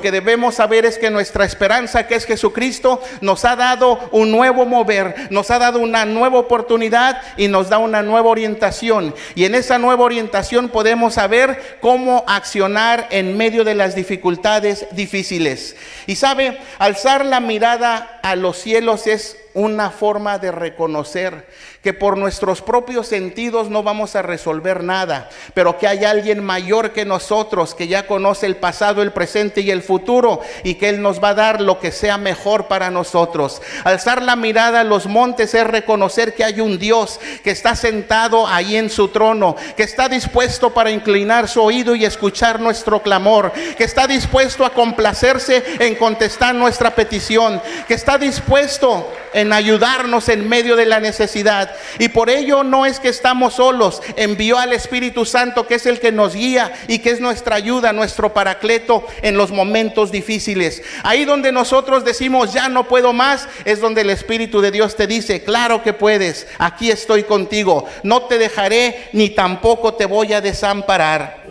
que debemos saber es que nuestra esperanza, que es Jesucristo, nos ha dado un nuevo mover, nos ha dado una nueva oportunidad y nos da una nueva orientación. Y en esa nueva orientación podemos saber cómo accionar en medio de las dificultades difíciles. Y sabe, alzar la mirada a los cielos es una forma de reconocer que por nuestros propios sentidos no vamos a resolver nada, pero que hay alguien mayor que nosotros, que ya conoce el pasado, el presente y el futuro, y que Él nos va a dar lo que sea mejor para nosotros. Alzar la mirada a los montes es reconocer que hay un Dios que está sentado ahí en su trono, que está dispuesto para inclinar su oído y escuchar nuestro clamor, que está dispuesto a complacerse en contestar nuestra petición, que está dispuesto en ayudarnos en medio de la necesidad. Y por ello no es que estamos solos, envió al Espíritu Santo que es el que nos guía y que es nuestra ayuda, nuestro paracleto en los momentos difíciles. Ahí donde nosotros decimos, ya no puedo más, es donde el Espíritu de Dios te dice, claro que puedes, aquí estoy contigo, no te dejaré ni tampoco te voy a desamparar.